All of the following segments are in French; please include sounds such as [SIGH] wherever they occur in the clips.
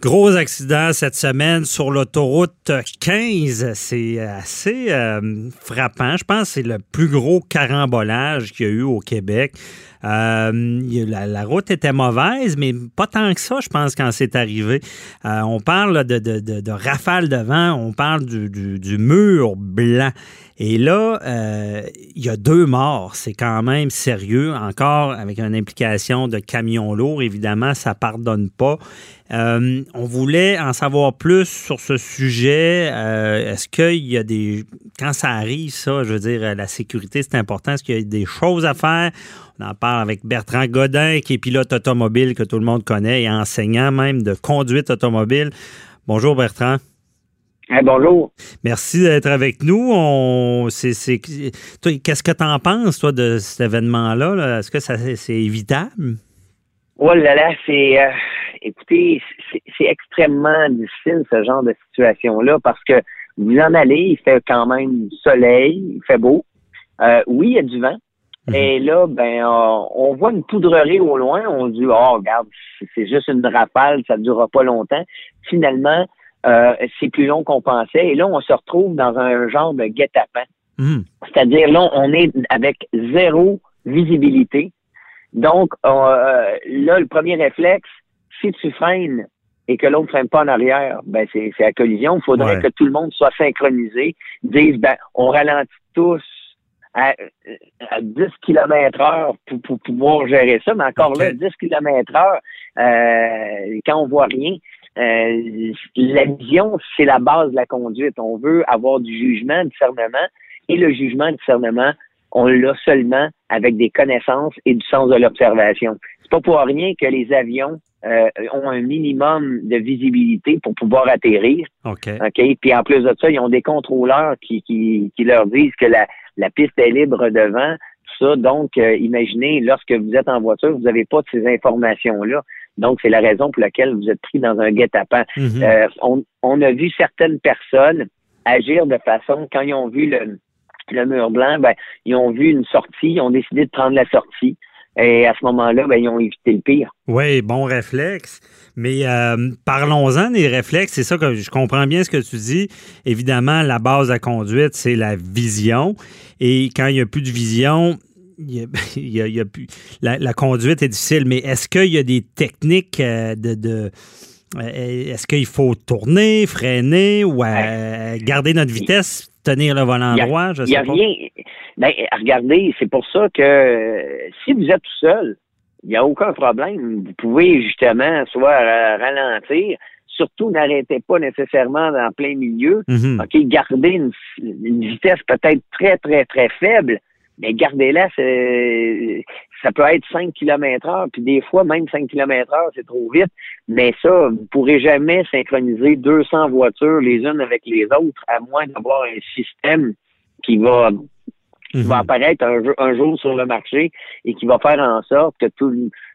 Gros accident cette semaine sur l'autoroute 15. C'est assez euh, frappant. Je pense que c'est le plus gros carambolage qu'il y a eu au Québec. Euh, la, route était mauvaise, mais pas tant que ça, je pense, quand c'est arrivé. Euh, on parle de, de, de, rafale de vent, on parle du mur blanc. Et là, euh, il y a deux morts. C'est quand même sérieux. Encore avec une implication de camion lourd, évidemment, ça pardonne pas. Euh, on voulait en savoir plus sur ce sujet. Euh, est-ce qu'il y a des... Quand ça arrive, ça, je veux dire, la sécurité, c'est important. Est-ce qu'il y a des choses à faire? On en parle avec Bertrand Godin, qui est pilote automobile que tout le monde connaît et enseignant même de conduite automobile. Bonjour Bertrand bonjour. Merci d'être avec nous. On, qu'est-ce que tu en penses, toi, de cet événement-là? Est-ce que ça, c'est évitable? Oh là là, c'est. Euh, écoutez, c'est, extrêmement difficile, ce genre de situation-là, parce que vous en allez, il fait quand même soleil, il fait beau. Euh, oui, il y a du vent. Mhm. Et là, ben, on voit une poudrerie au loin. On dit, oh, regarde, c'est juste une rafale, ça ne durera pas longtemps. Finalement, euh, c'est plus long qu'on pensait. Et là, on se retrouve dans un genre de guet-apens. Hmm. C'est-à-dire, là, on est avec zéro visibilité. Donc, euh, là, le premier réflexe, si tu freines et que l'autre ne freine pas en arrière, ben c'est la collision. Il faudrait que tout le monde soit synchronisé, dise, ben, on ralentit tous à, 10 km heure pour, pouvoir gérer ça. Mais encore là, 10 km heure, euh, quand on voit rien, euh, la vision, c'est la base de la conduite. On veut avoir du jugement, du discernement, et le jugement, discernement, on l'a seulement avec des connaissances et du sens de l'observation. C'est pas pour rien que les avions euh, ont un minimum de visibilité pour pouvoir atterrir. OK. OK? Puis en plus de ça, ils ont des contrôleurs qui, qui, qui leur disent que la, la piste est libre devant, tout ça. Donc, euh, imaginez, lorsque vous êtes en voiture, vous n'avez pas de ces informations-là. Donc, c'est la raison pour laquelle vous êtes pris dans un guet-apens. Mhm. Euh, on, a vu certaines personnes agir de façon, quand ils ont vu le, mur blanc, ben, ils ont vu une sortie, ils ont décidé de prendre la sortie. Et à ce moment-là, ben, ils ont évité le pire. Oui, bon réflexe. Mais euh, parlons-en des réflexes. C'est ça que je comprends bien ce que tu dis. Évidemment, la base la conduite, c'est la vision. Et quand il n'y a plus de vision, il [LAUGHS] y a, plus, la, conduite est difficile, mais est-ce qu'il y a des techniques euh, de, euh, est-ce qu'il faut tourner, freiner ou euh, garder notre vitesse, tenir le volant droit? Il n'y a, rien. Ben, regardez, c'est pour ça que si vous êtes tout seul, il n'y a aucun problème. Vous pouvez justement soit ralentir, surtout n'arrêtez pas nécessairement dans plein milieu. OK, gardez une vitesse peut-être très, très, très faible mais gardez-la, ça peut être 5 km heure, puis des fois, même 5 km heure, c'est trop vite. Mais ça, vous pourrez jamais synchroniser 200 voitures les unes avec les autres, à moins d'avoir un système qui va, mhm. va apparaître un, jour sur le marché et qui va faire en sorte que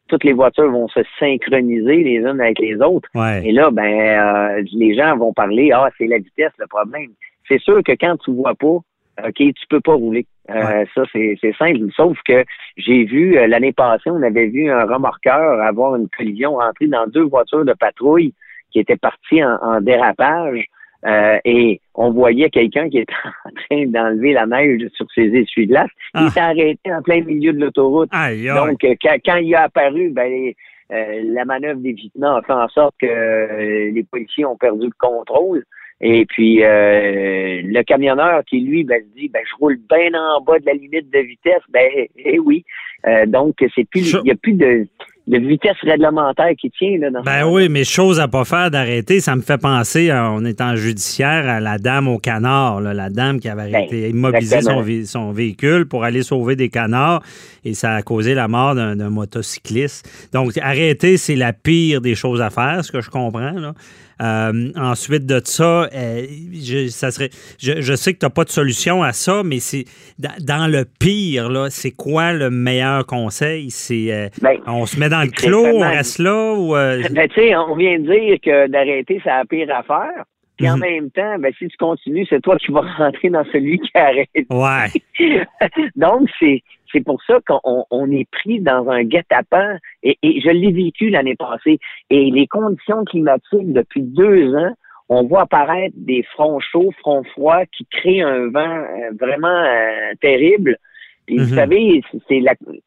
toutes les voitures vont se synchroniser les unes avec les autres. Et là, ben, euh, les gens vont parler, ah, c'est la vitesse le problème. C'est sûr que quand tu vois pas, OK, tu peux pas rouler. Euh, ça, c'est simple. Sauf que j'ai vu, euh, l'année passée, on avait vu un remorqueur avoir une collision, rentrer dans deux voitures de patrouille qui étaient parties en, dérapage. Euh, et on voyait quelqu'un qui était [LAUGHS] en train d'enlever la neige sur ses essuie-glaces. Il ah. s'est arrêté en plein milieu de l'autoroute. Donc, quand, il a apparu, ben, la manœuvre d'évitement a fait en sorte que les policiers ont perdu le contrôle. Et puis euh, le camionneur qui lui ben, se dit ben je roule bien en bas de la limite de vitesse, ben [LAUGHS] eh oui. Euh, donc c'est plus il y a plus de, de vitesse réglementaire qui tient là. Dans ben oui, mais chose à pas faire d'arrêter, ça me fait penser on est en judiciaire à la dame au canard, la dame qui avait ben, immobilisé son, son, véhicule pour aller sauver des canards et ça a causé la mort d'un motocycliste. Donc arrêter c'est la pire des choses à faire, ce que je comprends là. Euh, ensuite de ça, euh, je, ça serait, je, sais que tu n'as pas de solution à ça, mais c'est dans, le pire, là, c'est quoi le meilleur conseil? C'est euh, ben, on se met dans le clos, on reste là ou [LAUGHS] ben, on vient de dire que d'arrêter, c'est la pire affaire. Puis en mhm. même temps, ben, si tu continues, c'est toi qui vas [LAUGHS] rentrer dans celui qui arrête. Ouais. [LAUGHS] Donc, c'est C'est pour ça qu'on est pris dans un guet-apens et, et je l'ai vécu l'année passée. Et les conditions climatiques depuis deux ans, on voit apparaître des fronts chauds, fronts froids qui créent un vent euh, vraiment euh, terrible. Puis, Vous mhm. savez, c'est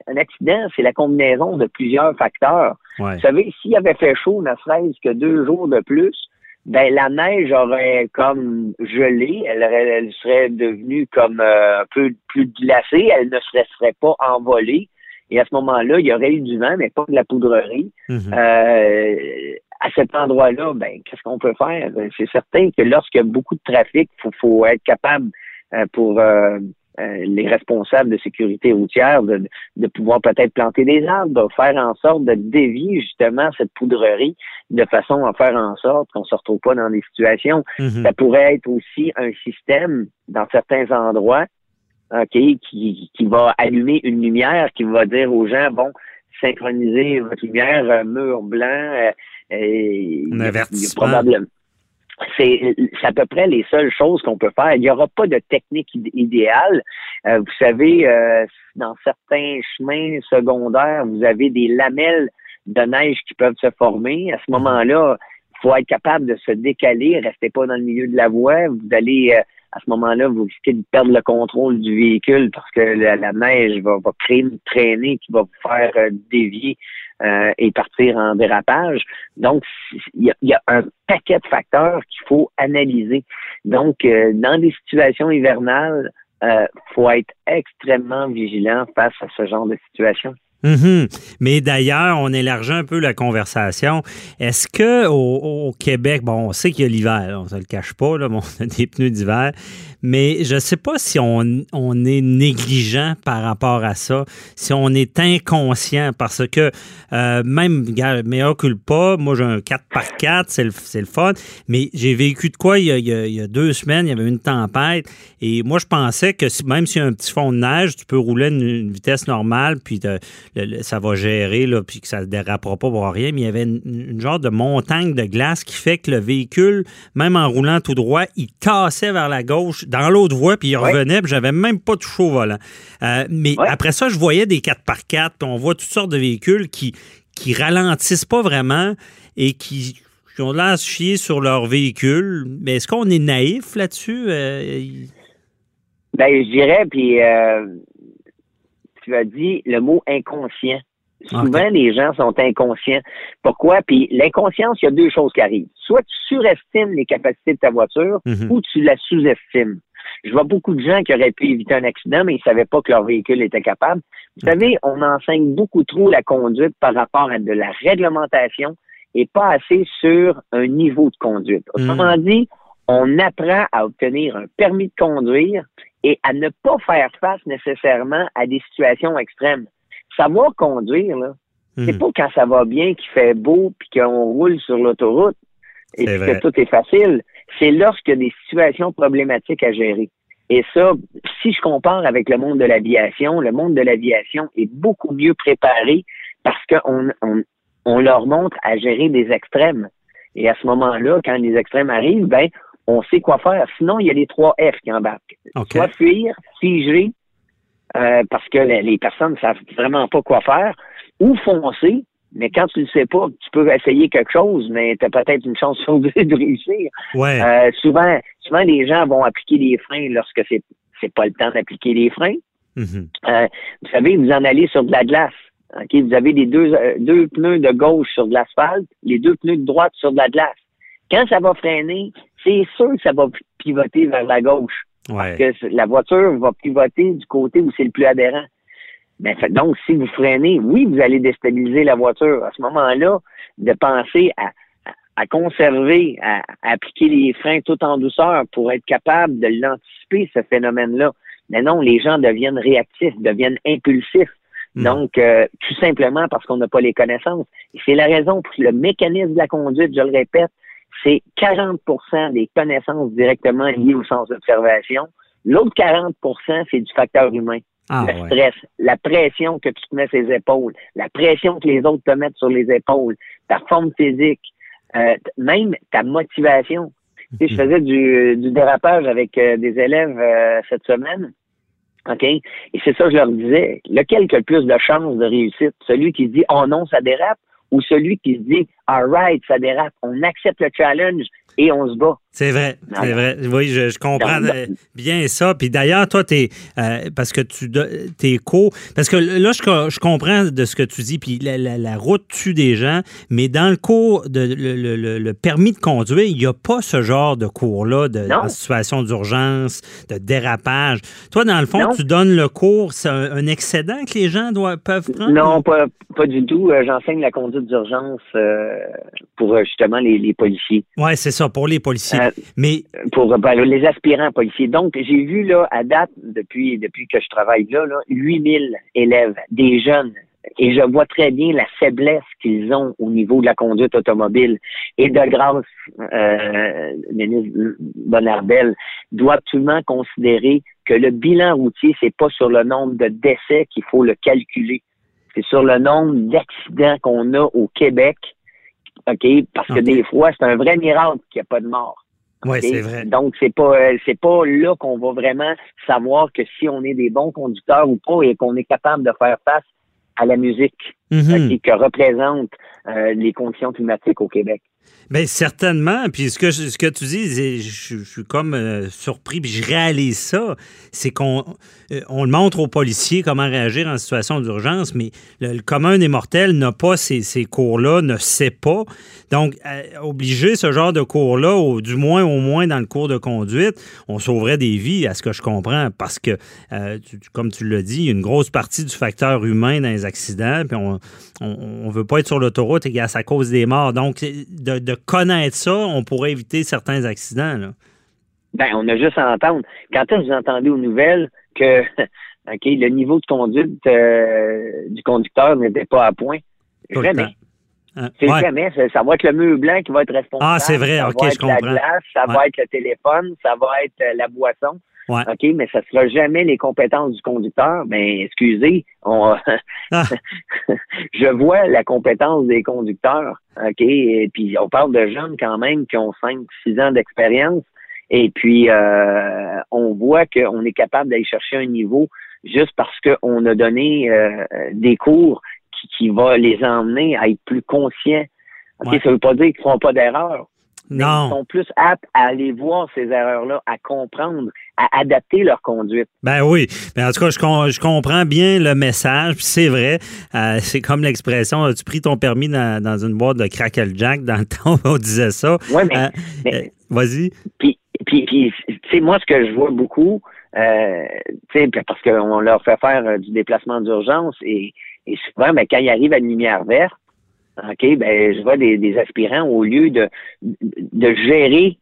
un accident, c'est la combinaison de plusieurs facteurs. Vous savez, s'il avait fait chaud, ne serait-ce que deux jours de plus, ben la neige aurait comme gelé, elle, elle serait devenue comme euh, un peu plus glacée, elle ne se serait pas envolée. Et à ce moment-là, il y aurait eu du vent, mais pas de la poudrerie. Mhm. euh, à cet endroit-là, ben, qu'est-ce qu'on peut faire? C'est certain que lorsqu'il y a beaucoup de trafic, il faut, être capable euh, pour euh, euh, les responsables de sécurité routière de, de pouvoir peut-être planter des arbres, de faire en sorte de dévier justement cette poudrerie de façon à faire en sorte qu'on ne se retrouve pas dans des situations. Mhm. Ça pourrait être aussi un système dans certains endroits OK, qui, qui va allumer une lumière, qui va dire aux gens, bon, synchroniser votre lumière, mur blanc, et Un avertissement. C'est, à peu près les seules choses qu'on peut faire. Il n'y aura pas de technique idéale. Euh, vous savez, euh, dans certains chemins secondaires, vous avez des lamelles de neige qui peuvent se former. À ce moment-là, il faut être capable de se décaler. Restez pas dans le milieu de la voie. Vous allez euh, à ce moment-là, vous risquez de perdre le contrôle du véhicule parce que la, neige va, créer une traînée qui va vous faire dévier euh, et partir en dérapage. Donc, il y, a, un paquet de facteurs qu'il faut analyser. Donc, euh, dans des situations hivernales, il euh, faut être extrêmement vigilant face à ce genre de situation. Mhm. Mais d'ailleurs, on élargit un peu la conversation. Est-ce que au, Québec, bon, on sait qu'il y a l'hiver, on ne le cache pas, là, bon, on a des pneus d'hiver, mais je ne sais pas si on, on, est négligent par rapport à ça, si on est inconscient, parce que euh, même, meilleur pas, moi j'ai un 4x4, c'est le, le fun, mais j'ai vécu de quoi il y, a, il y, a, deux semaines, il y avait une tempête, et moi je pensais que même s'il y a un petit fond de neige, tu peux rouler une, une vitesse normale, puis ça va gérer, là, puis que ça ne dérapera pas pour rien, mais il y avait une, genre de montagne de glace qui fait que le véhicule, même en roulant tout droit, il tassait vers la gauche dans l'autre voie, puis il revenait, puis j'avais même pas touché au volant. Euh, mais après ça, je voyais des 4x4, on voit toutes sortes de véhicules qui, qui ralentissent pas vraiment et qui, ont l'air chier sur leur véhicule. Mais est-ce qu'on est naïf là-dessus? Euh, ben, je dirais, puis euh, tu as dit le mot inconscient. Souvent, les gens sont inconscients. Pourquoi? Puis l'inconscience, il y a deux choses qui arrivent. Soit tu surestimes les capacités de ta voiture mhm. ou tu la sous-estimes. Je vois beaucoup de gens qui auraient pu éviter un accident, mais ils ne savaient pas que leur véhicule était capable. Vous savez, on enseigne beaucoup trop la conduite par rapport à de la réglementation et pas assez sur un niveau de conduite. Autrement mhm. dit, on apprend à obtenir un permis de conduire et à ne pas faire face nécessairement à des situations extrêmes. Savoir conduire, là, c'est mhm. pas quand ça va bien, qu'il fait beau, puis qu'on roule sur l'autoroute et que tout est facile. C'est lorsqu'il y a des situations problématiques à gérer. Et ça, si je compare avec le monde de l'aviation, le monde de l'aviation est beaucoup mieux préparé parce qu'on on, on leur montre à gérer des extrêmes. Et à ce moment-là, quand les extrêmes arrivent, ben, on sait quoi faire. Sinon, il y a les trois F qui embarquent. Soit fuir, figer, euh, parce que les, personnes ne savent vraiment pas quoi faire, ou foncer, mais quand tu ne sais pas, tu peux essayer quelque chose, mais tu as peut-être une chance [LAUGHS] sur deux de réussir. Euh, souvent, souvent, les gens vont appliquer les freins lorsque c'est c'est pas le temps d'appliquer les freins. Mm-hmm. Euh, vous savez, vous en allez sur de la glace. Vous avez les deux, deux pneus de gauche sur de l'asphalte, les deux pneus de droite sur de la glace. Quand ça va freiner, c'est sûr que ça va pivoter vers la gauche. Parce que la voiture va pivoter du côté où c'est le plus adhérent. Ben, donc, si vous freinez, oui, vous allez déstabiliser la voiture. À ce moment-là, de penser à, à conserver, à, appliquer les freins tout en douceur pour être capable de l'anticiper, ce phénomène-là. Mais non, les gens deviennent réactifs, deviennent impulsifs. Hmm. Donc, euh, tout simplement parce qu'on n'a pas les connaissances. Et c'est la raison pour le mécanisme de la conduite, je le répète, c'est 40% des connaissances directement liées au sens d'observation. L'autre 40% c'est du facteur humain. Ah, le stress, la pression que tu te mets sur les épaules, la pression que les autres te mettent sur les épaules, ta forme physique, euh, même ta motivation. Tu sais, je mhm. faisais du, dérapage avec euh, des élèves euh, cette semaine. OK? Et c'est ça que je leur disais. Lequel a le plus de chances de réussite? Celui qui dit Oh non, ça dérape ou celui qui se dit All right, ça dérape, on accepte le challenge et on se bat. C'est vrai, c'est vrai. Oui, je, comprends bien ça. Puis d'ailleurs, toi, tu es, euh, parce que tu es co, parce que là, je, comprends de ce que tu dis, puis la, route tue des gens, mais dans le cours, de, le, permis de conduire, il n'y a pas ce genre de cours-là de situation d'urgence, de dérapage. Toi, dans le fond, tu donnes le cours, c'est un, excédent que les gens doivent, peuvent prendre? Non, pas, pas du tout. Euh, j'enseigne la conduite d'urgence euh, pour justement les, les policiers. Oui, c'est ça, pour les policiers. Euh, mais pour ben, les aspirants policiers. Donc, j'ai vu là à date depuis depuis que je travaille là, là 8000 élèves, des jeunes et je vois très bien la faiblesse qu'ils ont au niveau de la conduite automobile. Et de grâce, euh, ministre Bonarbel doit absolument considérer que le bilan routier, c'est pas sur le nombre de décès qu'il faut le calculer. C'est sur le nombre d'accidents qu'on a au Québec OK? Parce que des fois, c'est un vrai miracle qu'il n'y a pas de mort. Oui, c'est vrai. Donc, c'est pas euh, c'est pas là qu'on va vraiment savoir que si on est des bons conducteurs ou pas et qu'on est capable de faire face à la musique mm-hmm. que représente euh, les conditions climatiques au Québec. Bien, certainement. Puis ce que, ce que tu dis, je, suis comme euh, surpris, puis je réalise ça, c'est qu'on euh, montre aux policiers comment réagir en situation d'urgence, mais le, commun des mortels n'a pas ces, ces cours-là, ne sait pas. Donc, euh, obliger ce genre de cours-là, ou du moins au moins dans le cours de conduite, on sauverait des vies, à ce que je comprends, parce que, comme tu l'as dit, il y a une grosse partie du facteur humain dans les accidents, puis on ne veut pas être sur l'autoroute et à cause des morts. Donc, de, de connaître ça, on pourrait éviter certains accidents. Là. Ben, on a juste à entendre. Quand est-ce que vous entendez aux nouvelles que [LAUGHS] ok le niveau de conduite euh, du conducteur n'était pas à point? Jamais. Hein? C'est jamais. Ça, va être le mur blanc qui va être responsable. Ah, c'est vrai, ok, je comprends. La glace, ça va être le téléphone, ça va être euh, la boisson. OK, mais ça sera jamais les compétences du conducteur. Mais ben, excusez, on, ah. [LAUGHS] je vois la compétence des conducteurs. OK, et puis on parle de jeunes quand même qui ont 5, 6 ans d'expérience. Et puis euh, on voit qu'on est capable d'aller chercher un niveau juste parce qu'on a donné euh, des cours qui, qui va les emmener à être plus conscients. Ça veut pas dire qu'ils ne feront pas d'erreur. Non. Ils sont plus aptes à aller voir ces erreurs-là, à comprendre, à adapter leur conduite. Ben oui. Mais en tout cas, je, je comprends bien le message. c'est vrai. Euh, c'est comme l'expression as-tu pris ton permis dans, une boîte de Crackle Jack dans le [LAUGHS] temps où on disait ça? Oui, mais. Euh, euh, vas-y. Puis, puis, puis tu sais, moi, ce que je vois beaucoup, euh, parce qu'on leur fait faire du déplacement d'urgence et, et souvent, ben, quand ils arrivent à une lumière verte, OK, ben je vois des, aspirants au lieu de, de gérer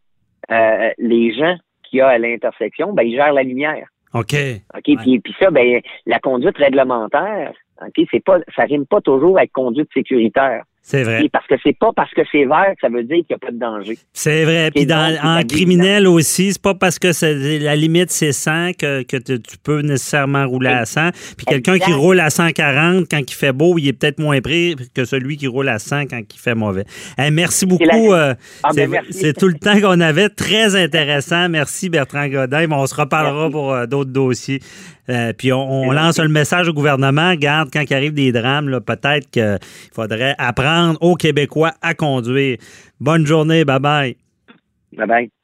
euh, les gens qu'il y a à l'intersection, ben ils gèrent la lumière. OK. OK, puis, puis ça, ben la conduite réglementaire, OK, c'est pas ça rime pas toujours avec conduite sécuritaire. C'est vrai. parce que c'est pas parce que c'est vert que ça veut dire qu'il n'y a pas de danger. C'est vrai. Puis en criminel aussi, c'est pas parce que la limite c'est 100 que, tu peux nécessairement rouler à 100. Puis quelqu'un qui roule à 140 quand il fait beau, il est peut-être moins prêt que celui qui roule à 100 quand il fait mauvais. merci beaucoup. Euh, ah, ben, c'est tout le temps qu'on avait. Très intéressant. Merci Bertrand Godin. on se reparlera pour euh, d'autres dossiers. Euh, puis on, lance le message au gouvernement. Garde, quand il arrive des drames, peut-être qu'il faudrait aux Québécois à conduire. Bonne journée. Bye bye. Bye bye.